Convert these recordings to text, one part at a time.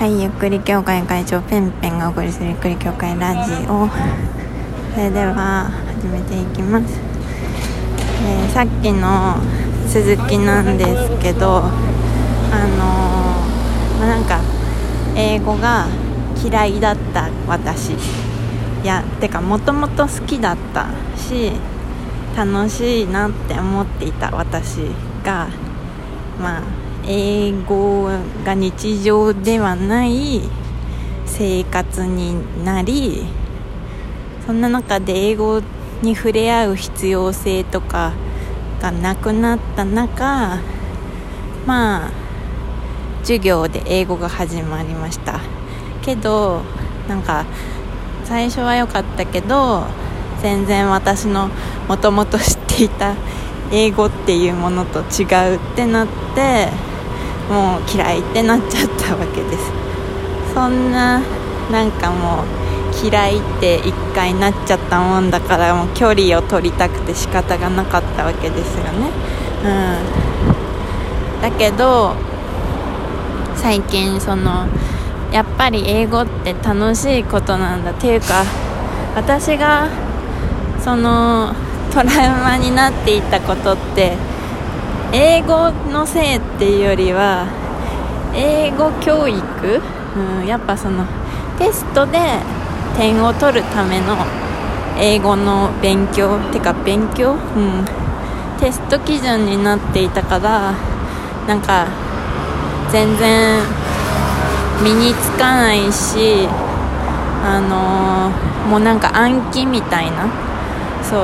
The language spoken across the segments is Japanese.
はいゆっくり協会会長ペンペンがお送りするゆっくり協会ラジオ。それでは始めていきます、えー、さっきの続きなんですけどあのー、まあ、なんか英語が嫌いだった私。いやてかもともと好きだったし楽しいなって思っていた私がまあ英語が日常ではない生活になりそんな中で英語に触れ合う必要性とかがなくなった中まあ授業で英語が始まりました。けどなんか最初は良かったけど全然私のもともと知っていた英語っていうものと違うってなってもう嫌いってなっちゃったわけです。そんななんかもう嫌いって一回なっちゃったもんだからもう距離を取りたくて仕方がなかったわけですよね。うん。だけど最近そのやっぱり英語って楽しいことなんだっていうか私がそのトラウマになっていたことって英語のせいっていうよりは英語教育、うん、やっぱそのテストで点を取るための英語の勉強てか勉強、うん、テスト基準になっていたからなんか全然身につかないしあのー、もうなんか暗記みたいな。そう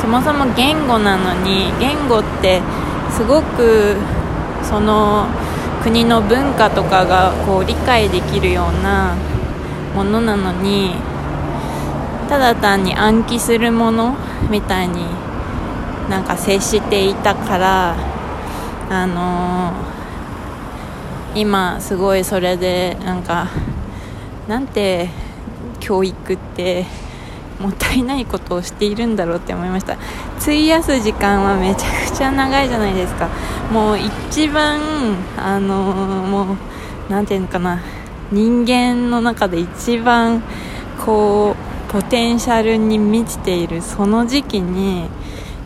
そもそも言語なのに言語ってすごくその国の文化とかがこう理解できるようなものなのにただ単に暗記するものみたいになんか接していたからあのー、今すごいそれでなんかなんて教育ってもったいないことをしているんだろうって思いました。費やす時間はめちゃくちゃ長いじゃないですか。もう一番あの、もう何ていうのかな。人間の中で一番こうポテンシャルに満ちているその時期に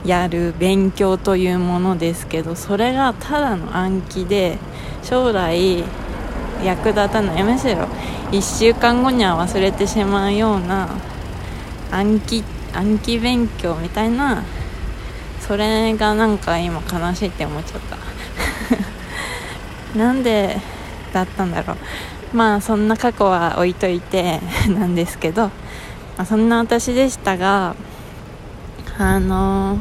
やる勉強というものですけどそれがただの暗記で将来役立たない。むしろ1週間後には忘れてしまうような暗記暗記勉強みたいなそれがなんか今悲しいって思っちゃった。なんでだったんだろう。まあそんな過去は置いといて なんですけど、まあ、そんな私でしたがあの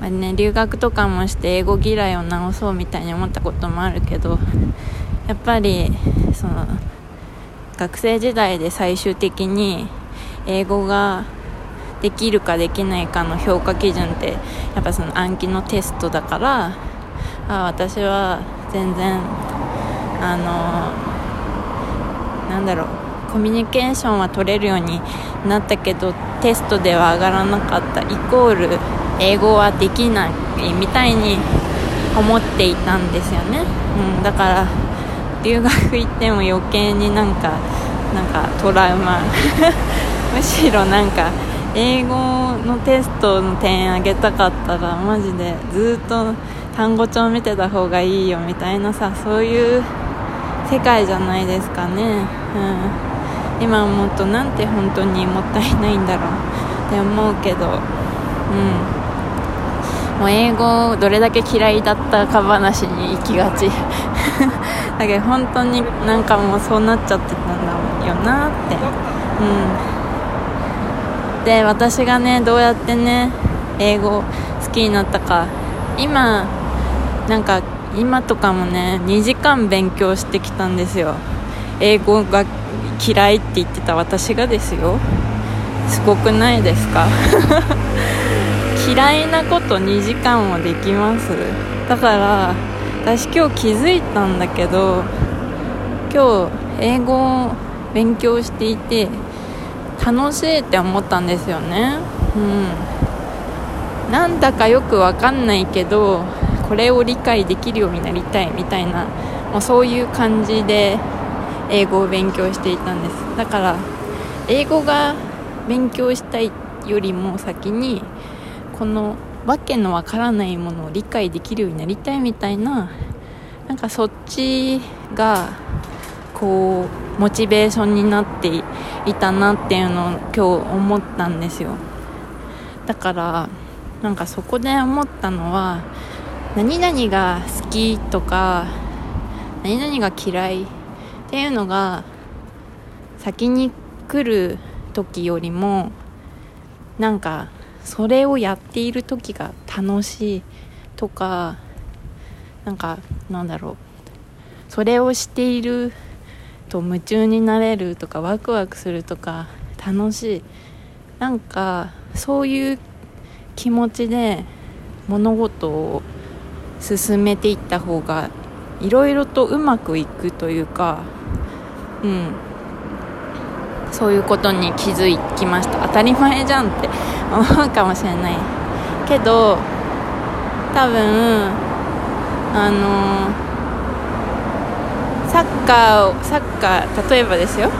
まあね、留学とかもして英語嫌いを直そうみたいに思ったこともあるけどやっぱりその学生時代で最終的に英語ができるかできないかの評価基準ってやっぱその暗記のテストだからあ私は全然あのなんだろうコミュニケーションは取れるようになったけどテストでは上がらなかったイコール英語はできないみたいに思っていたんですよね、うん、だから留学行っても余計になんかなんかトラウマむしろなんか英語のテストの点上げたかったらマジでずっと単語帳見てた方がいいよみたいなさそういう世界じゃないですかね、うん、今思うとなんて本当にもったいないんだろうって思うけど。うん。もう英語どれだけ嫌いだったか話に行きがち。だけど本当になんかもうそうなっちゃってたんだよなって。うん。で私がねどうやってね英語好きになったか。今なんか今とかもね2時間勉強してきたんですよ。英語が嫌いって言ってた私がですよ。すごくないですか？嫌いなこと2時間もできます。だから私今日気づいたんだけど今日英語を勉強していて楽しいって思ったんですよね。うん。なんだかよくわかんないけどこれを理解できるようになりたいみたいなもうそういう感じで英語を勉強していたんです。だから英語が勉強したいよりも先にこのわけのわからないものを理解できるようになりたいみたいななんかそっちがこうモチベーションになっていたなっていうのを今日思ったんですよ。だからなんかそこで思ったのは何々が好きとか何々が嫌いっていうのが先に来る時よりもなんかそれをやっている時が楽しいとかなんかなんだろう。それをしていると夢中になれるとかワクワクするとか楽しい。なんかそういう気持ちで物事を進めていった方がいろいろとうまくいくというかうん。そういうことに気づきました。当たり前じゃんって 思うかもしれない。けど多分あのサッカーをサッカー例えばですよ。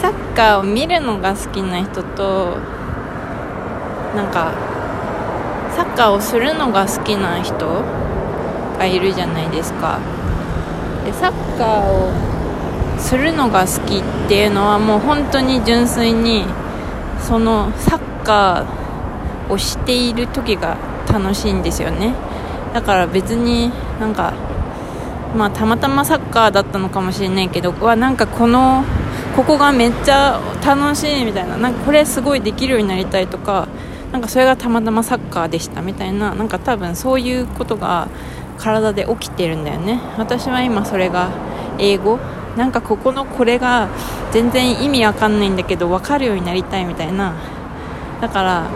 サッカーを見るのが好きな人となんかサッカーをするのが好きな人がいるじゃないですか。でサッカーをするのが好きっていうのはもう本当に純粋にそのサッカーをしている時が楽しいんですよね。だから別になんかまあたまたまサッカーだったのかもしれないけどわなんかこのここがめっちゃ楽しいみたいななんかこれすごいできるようになりたいとかなんかそれがたまたまサッカーでしたみたいななんか多分そういうことが体で起きてるんだよね。私は今それが英語。なんかここのこれが全然意味わかんないんだけど分かるようになりたいみたいな。だから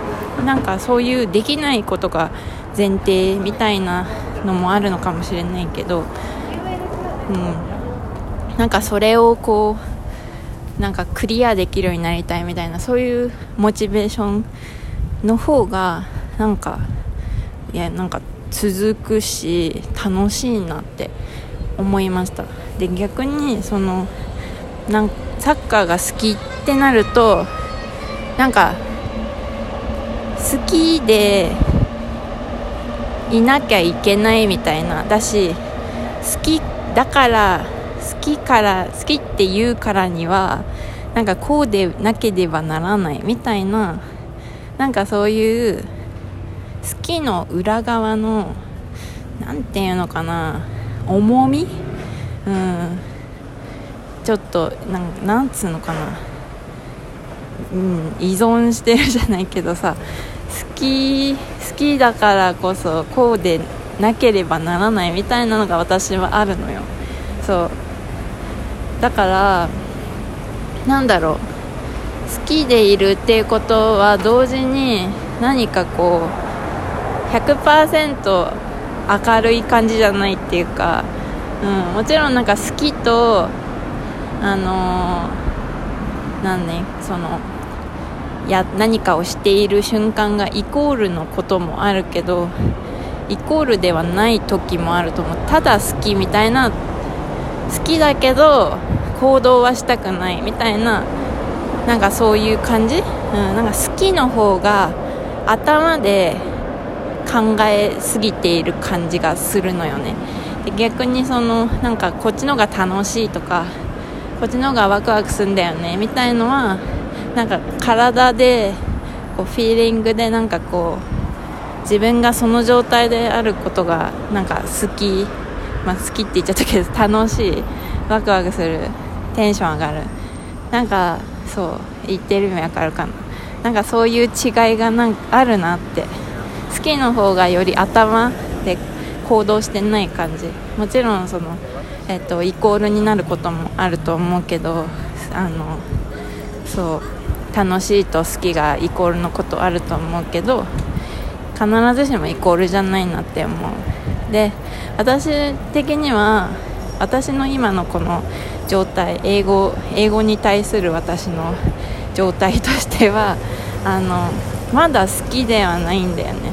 なんかそういうできないことが前提みたいなのもあるのかもしれないけどうん。なんかそれをこうなんかクリアできるようになりたいみたいなそういうモチベーションの方がなんかいやなんか続くし楽しいなって思いました。で逆にそのなんサッカーが好きってなるとなんか好きでいなきゃいけないみたいなだし好きだから好きから好きって言うからにはなんかこうでなければならないみたいななんかそういう好きの裏側の何て言うのかな重み？うん。ちょっとなんなんつうのかな。うん依存してるじゃないけどさ好き好きだからこそこうでなければならないみたいなのが私はあるのよ。そう。だからなんだろう。好きでいるっていうことは同時に何かこう100%明るい感じじゃないっていうか、うん、もちろんなんか好きとあのー、なんねそのや何かをしている瞬間がイコールのこともあるけどイコールではない時もあると思う。ただ好きみたいな好きだけど行動はしたくないみたいななんかそういう感じ、うん、なんか好きの方が頭で考えすぎている感じがするのよね。で逆にそのなんかこっちの方が楽しいとかこっちの方がワクワクするんだよねみたいのはなんか体でこうフィーリングでなんかこう自分がその状態であることがなんか好き、まあ、好きって言っちゃったけど楽しいワクワクするテンション上がる。なんかそう言ってる意味わかるかな。なんかそういう違いがなんあるなって。好きの方がより頭で行動してない感じ。もちろんその、えっと、イコールになることもあると思うけどあのそう楽しいと好きがイコールのことあると思うけど必ずしもイコールじゃないなって思う。で私的には私の今のこの状態英語英語に対する私の状態としては あのまだ好きではないんだよね。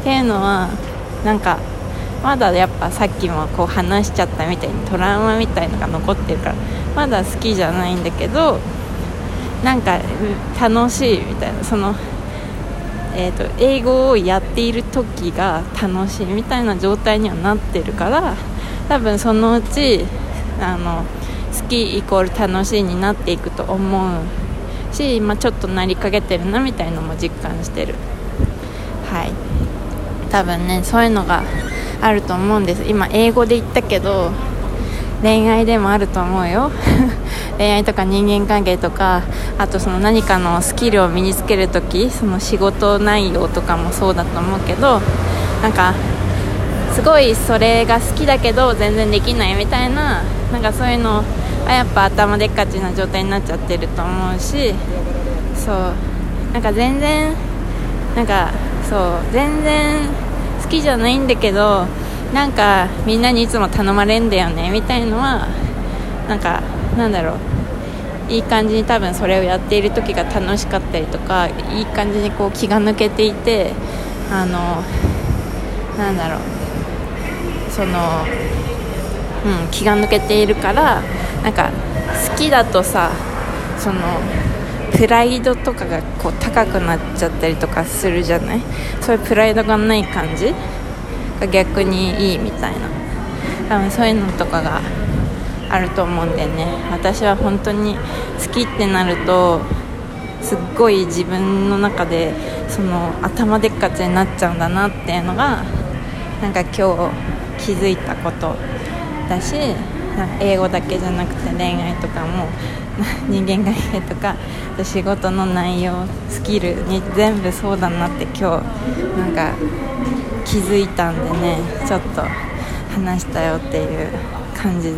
っていうのはなんかまだやっぱさっきもこう話しちゃったみたいにトラウマみたいのが残ってるからまだ好きじゃないんだけどなんか楽しいみたいな。その、えーと、英語をやっている時が楽しいみたいな状態にはなってるから多分そのうちあの好きイコール楽しいになっていくと思うし、まあ、ちょっとなりかけてるなみたいのも実感してる。はい。多分ねそういうのがあると思うんです。今英語で言ったけど恋愛でもあると思うよ。恋愛とか人間関係とかあとその何かのスキルを身につけるときその仕事内容とかもそうだと思うけどなんかすごいそれが好きだけど全然できないみたいななんかそういうのはやっぱ頭でっかちな状態になっちゃってると思うしそう。なんか全然なんかそう。全然好きじゃないんだけどなんかみんなにいつも頼まれんだよねみたいのはなんかなんだろう。いい感じに多分それをやっている時が楽しかったりとかいい感じにこう気が抜けていてあのなんだろう。その、うん、気が抜けているからなんか好きだとさそのプライドとかがこう高くなっちゃったりとかするじゃない？そういうプライドがない感じが逆にいいみたいな。多分そういうのとかがあると思うんでね。私は本当に好きってなるとすっごい自分の中でその頭でっかちになっちゃうんだなっていうのがなんか今日気づいたことだし英語だけじゃなくて恋愛とかも 人間関係とか仕事の内容スキルに全部そうだなって今日なんか気づいたんでねちょっと話したよっていう感じ